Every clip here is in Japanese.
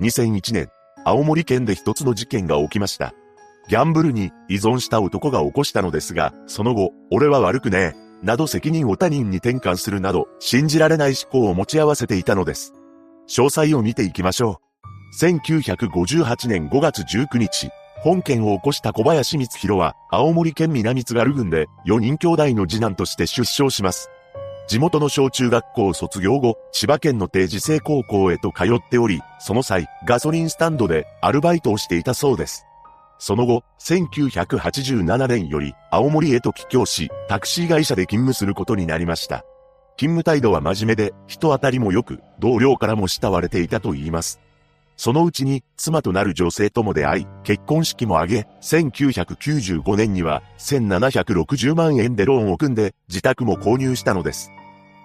2001年、青森県で一つの事件が起きました。ギャンブルに依存した男が起こしたのですが、その後、俺は悪くねえ、など責任を他人に転換するなど、信じられない思考を持ち合わせていたのです。詳細を見ていきましょう。1958年5月19日、本件を起こした小林光弘は、青森県南津軽郡で4人兄弟の次男として出生します。地元の小中学校を卒業後、千葉県の定時制高校へと通っており、その際、ガソリンスタンドでアルバイトをしていたそうです。その後、1987年より青森へと帰郷し、タクシー会社で勤務することになりました。勤務態度は真面目で、人当たりも良く、同僚からも慕われていたと言います。そのうちに妻となる女性とも出会い、結婚式も挙げ、1995年には1760万円でローンを組んで自宅も購入したのです。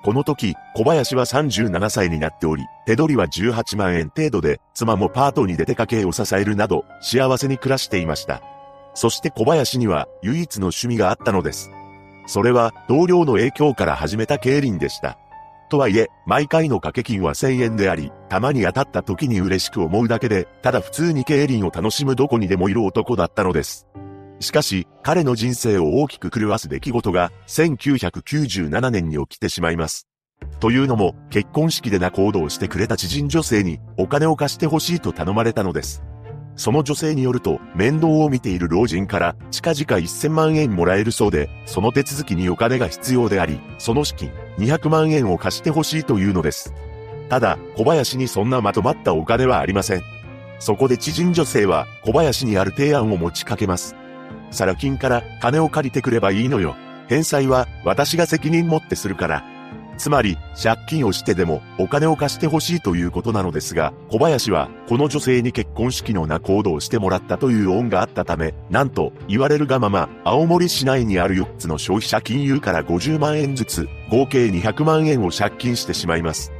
この時、小林は37歳になっており、手取りは18万円程度で、妻もパートに出て家計を支えるなど、幸せに暮らしていました。そして小林には唯一の趣味があったのです。それは同僚の影響から始めた競輪でした。とはいえ、毎回の掛け金は1000円であり、たまに当たった時に嬉しく思うだけで、ただ普通に競輪を楽しむどこにでもいる男だったのです。しかし、彼の人生を大きく狂わす出来事が、1997年に起きてしまいます。というのも、結婚式でな行動してくれた知人女性に、お金を貸してほしいと頼まれたのです。その女性によると、面倒を見ている老人から近々1000万円もらえるそうで、その手続きにお金が必要であり、その資金200万円を貸してほしいというのです。ただ、小林にそんなまとまったお金はありません。そこで知人女性は小林にある提案を持ちかけます。サラ金から金を借りてくればいいのよ。返済は私が責任持ってするから。つまり、借金をしてでもお金を貸してほしいということなのですが、小林はこの女性に結婚式の仲人をしてもらったという恩があったため、なんと言われるがまま、青森市内にある4つの消費者金融から50万円ずつ、合計200万円を借金してしまいます。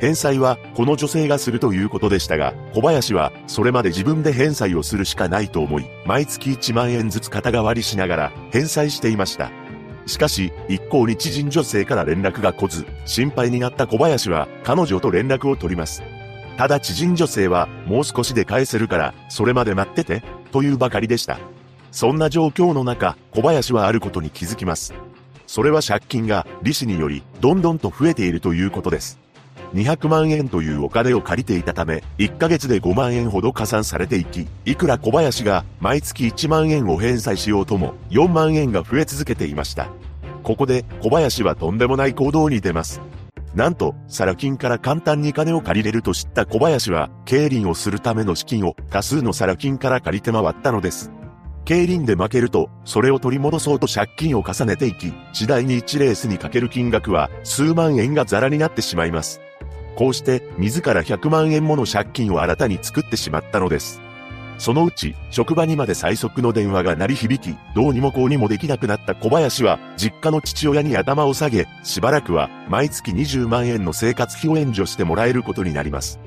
返済はこの女性がするということでしたが、小林はそれまで自分で返済をするしかないと思い、毎月1万円ずつ肩代わりしながら返済していました。しかし、一向に知人女性から連絡が来ず、心配になった小林は彼女と連絡を取ります。ただ知人女性はもう少しで返せるから、それまで待ってて、というばかりでした。そんな状況の中、小林はあることに気づきます。それは借金が利子によりどんどんと増えているということです。200万円というお金を借りていたため、1ヶ月で5万円ほど加算されていき、いくら小林が毎月1万円を返済しようとも、4万円が増え続けていました。ここで小林はとんでもない行動に出ます。なんと、サラ金から簡単に金を借りれると知った小林は、競輪をするための資金を多数のサラ金から借りて回ったのです。競輪で負けると、それを取り戻そうと借金を重ねていき、次第に1レースにかける金額は数万円がザラになってしまいます。こうして自ら100万円もの借金を新たに作ってしまったのです。そのうち、職場にまで最速の電話が鳴り響き、どうにもこうにもできなくなった小林は、実家の父親に頭を下げ、しばらくは、毎月20万円の生活費を援助してもらえることになります。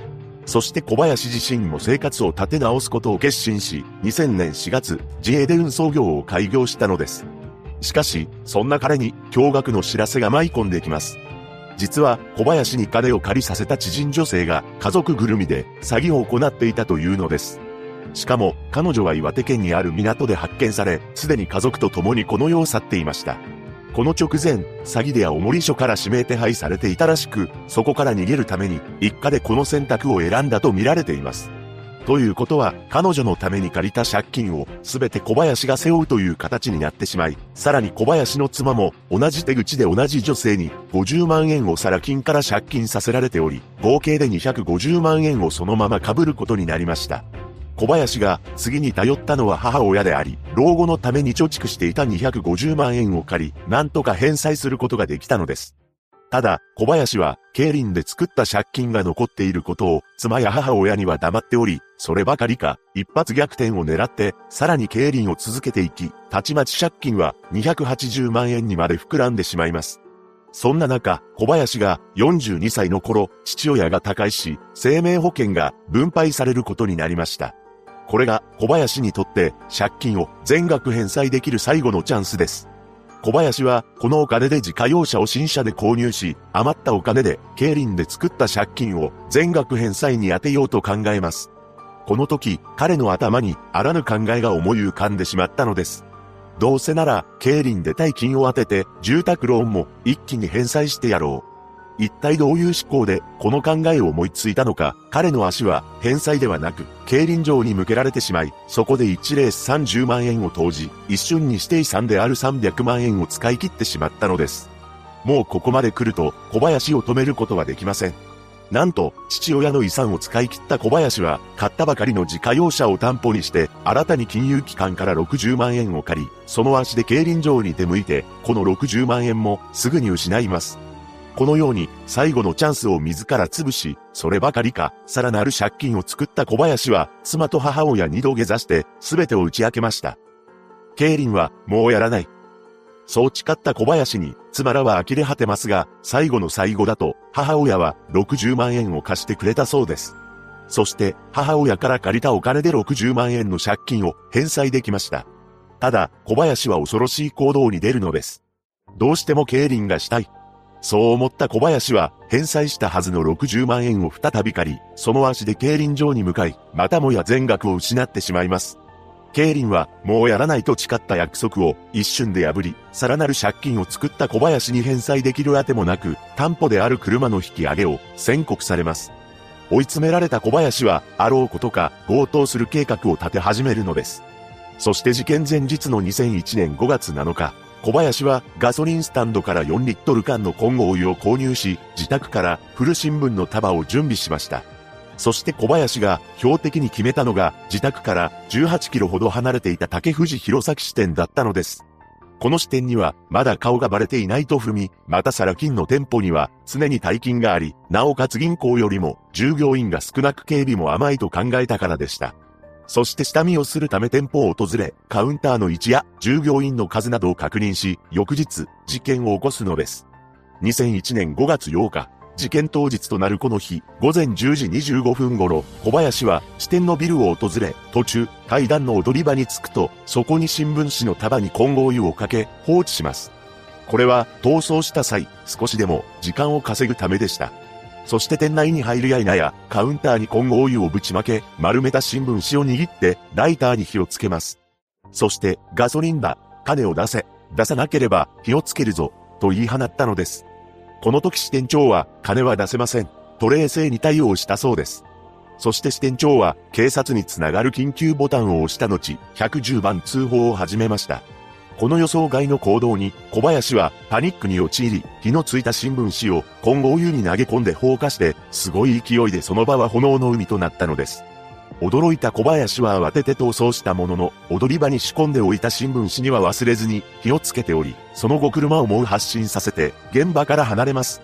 そして小林自身も生活を立て直すことを決心し、2000年4月、自営で運送業を開業したのです。しかし、そんな彼に、驚愕の知らせが舞い込んできます。実は小林に金を借りさせた知人女性が家族ぐるみで詐欺を行っていたというのです。しかも彼女は岩手県にある港で発見され、すでに家族と共にこの世を去っていました。この直前、詐欺で青森署から指名手配されていたらしく、そこから逃げるために一家でこの選択を選んだと見られています。ということは、彼女のために借りた借金を全て小林が背負うという形になってしまい、さらに小林の妻も同じ手口で同じ女性に50万円をサラ金から借金させられており、合計で250万円をそのまま被ることになりました。小林が次に頼ったのは母親であり、老後のために貯蓄していた250万円を借り、なんとか返済することができたのです。ただ、小林は、競輪で作った借金が残っていることを、妻や母親には黙っており、そればかりか、一発逆転を狙って、さらに競輪を続けていき、たちまち借金は280万円にまで膨らんでしまいます。そんな中、小林が42歳の頃、父親が他界し、生命保険が分配されることになりました。これが小林にとって借金を全額返済できる最後のチャンスです。小林はこのお金で自家用車を新車で購入し、余ったお金で競輪で作った借金を全額返済に充てようと考えます。この時、彼の頭にあらぬ考えが思い浮かんでしまったのです。どうせなら、競輪で大金を当てて、住宅ローンも一気に返済してやろう。一体どういう思考でこの考えを思いついたのか、彼の足は返済ではなく、競輪場に向けられてしまい、そこで1レース30万円を投じ、一瞬に指定遺産である300万円を使い切ってしまったのです。もうここまで来ると、小林を止めることはできません。なんと、父親の遺産を使い切った小林は、買ったばかりの自家用車を担保にして、新たに金融機関から60万円を借り、その足で競輪場に出向いて、この60万円もすぐに失います。このように最後のチャンスを自ら潰し、そればかりか、さらなる借金を作った小林は、妻と母親に土下座して、すべてを打ち明けました。競輪は、もうやらない。そう誓った小林に、妻らは呆れ果てますが、最後の最後だと、母親は60万円を貸してくれたそうです。そして、母親から借りたお金で60万円の借金を返済できました。ただ、小林は恐ろしい行動に出るのです。どうしても競輪がしたい。そう思った小林は、返済したはずの60万円を再び借り、その足で競輪場に向かい、またもや全額を失ってしまいます。競輪は、もうやらないと誓った約束を一瞬で破り、さらなる借金を作った小林に返済できるあてもなく、担保である車の引き上げを宣告されます。追い詰められた小林は、あろうことか強盗する計画を立て始めるのです。そして事件前日の2001年5月7日、小林はガソリンスタンドから4リットル缶の混合油を購入し、自宅から古新聞の束を準備しました。そして小林が標的に決めたのが自宅から18キロほど離れていた竹藤弘前支店だったのです。この支店にはまだ顔がバレていないと踏み、またサラ金の店舗には常に大金があり、なおかつ銀行よりも従業員が少なく警備も甘いと考えたからでした。そして下見をするため店舗を訪れ、カウンターの位置や従業員の数などを確認し、翌日、事件を起こすのです。2001年5月8日、事件当日となるこの日、午前10時25分頃、小林は支店のビルを訪れ、途中、階段の踊り場に着くと、そこに新聞紙の束に混合油をかけ、放置します。これは、逃走した際、少しでも時間を稼ぐためでした。そして店内に入るや否や、カウンターに混合油をぶちまけ、丸めた新聞紙を握って、ライターに火をつけます。そして、ガソリンだ、金を出せ、出さなければ火をつけるぞ、と言い放ったのです。この時支店長は、金は出せません、と冷静に対応したそうです。そして支店長は、警察につながる緊急ボタンを押した後、110番通報を始めました。この予想外の行動に小林はパニックに陥り、火のついた新聞紙を混合湯に投げ込んで放火して、すごい勢いでその場は炎の海となったのです。驚いた小林は慌てて逃走したものの、踊り場に仕込んでおいた新聞紙には忘れずに火をつけており、その後車を猛発進させて現場から離れます。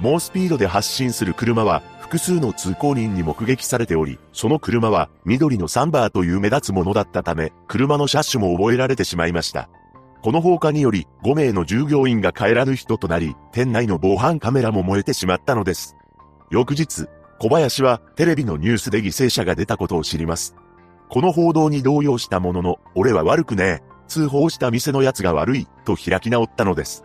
猛スピードで発進する車は複数の通行人に目撃されており、その車は緑のサンバーという目立つものだったため、車の車種も覚えられてしまいました。この放火により5名の従業員が帰らぬ人となり、店内の防犯カメラも燃えてしまったのです。翌日、小林はテレビのニュースで犠牲者が出たことを知ります。この報道に動揺したものの、俺は悪くねえ。通報した店の奴が悪い、と開き直ったのです。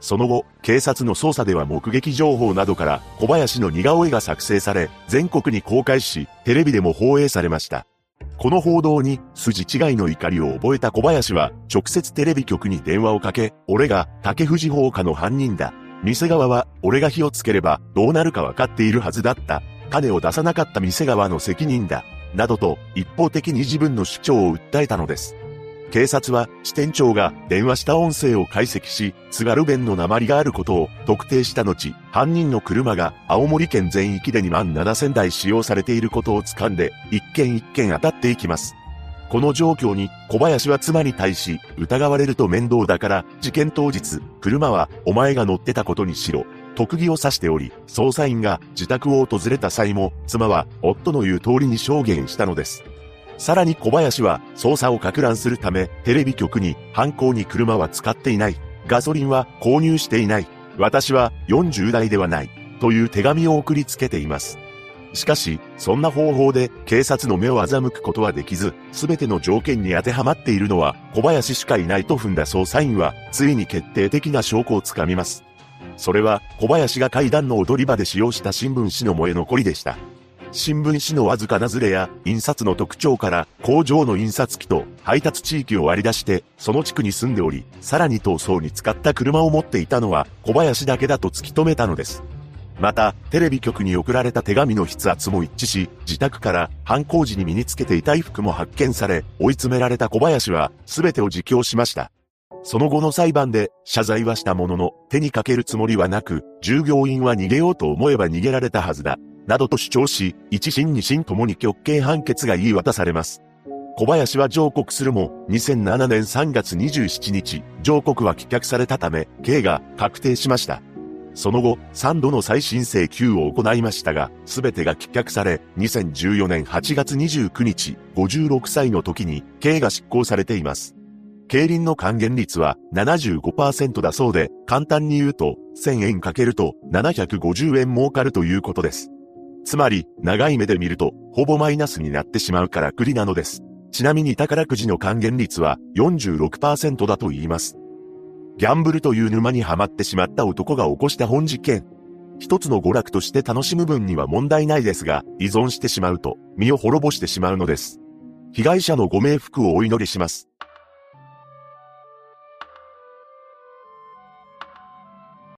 その後、警察の捜査では目撃情報などから小林の似顔絵が作成され、全国に公開し、テレビでも放映されました。この報道に筋違いの怒りを覚えた小林は直接テレビ局に電話をかけ、俺が竹藤放火の犯人だ。店側は俺が火をつければどうなるかわかっているはずだった。金を出さなかった店側の責任だ。などと一方的に自分の主張を訴えたのです。警察は支店長が電話した音声を解析し、津軽弁の鉛があることを特定した後、犯人の車が青森県全域で2万7000台使用されていることを掴んで、一件一件当たっていきます。この状況に小林は妻に対し、疑われると面倒だから、事件当日、車はお前が乗ってたことにしろ。特技を指しており、捜査員が自宅を訪れた際も、妻は夫の言う通りに証言したのです。さらに小林は捜査をか乱するためテレビ局に犯行に車は使っていない。ガソリンは購入していない。私は40代ではない。という手紙を送りつけています。しかし、そんな方法で警察の目を欺くことはできず、すべての条件に当てはまっているのは小林しかいないと踏んだ捜査員は、ついに決定的な証拠をつかみます。それは、小林が階段の踊り場で使用した新聞紙の燃え残りでした。新聞紙のわずかなズレや印刷の特徴から工場の印刷機と配達地域を割り出してその地区に住んでおり、さらに逃走に使った車を持っていたのは小林だけだと突き止めたのです。また、テレビ局に送られた手紙の筆圧も一致し、自宅から犯行時に身につけていた衣服も発見され、追い詰められた小林は全てを自供しました。その後の裁判で謝罪はしたものの手にかけるつもりはなく、従業員は逃げようと思えば逃げられたはずだ。などと主張し、一審二審ともに極刑判決が言い渡されます。小林は上告するも、2007年3月27日、上告は棄却されたため、刑が確定しました。その後、3度の再審請求を行いましたが、すべてが棄却され、2014年8月29日、56歳の時に、刑が執行されています。競輪の還元率は75%だそうで、簡単に言うと、1000円かけると750円儲かるということです。つまり、長い目で見ると、ほぼマイナスになってしまうからくりなのです。ちなみに宝くじの還元率は46%だと言います。ギャンブルという沼にはまってしまった男が起こした本事件。一つの娯楽として楽しむ分には問題ないですが、依存してしまうと、身を滅ぼしてしまうのです。被害者のご冥福をお祈りします。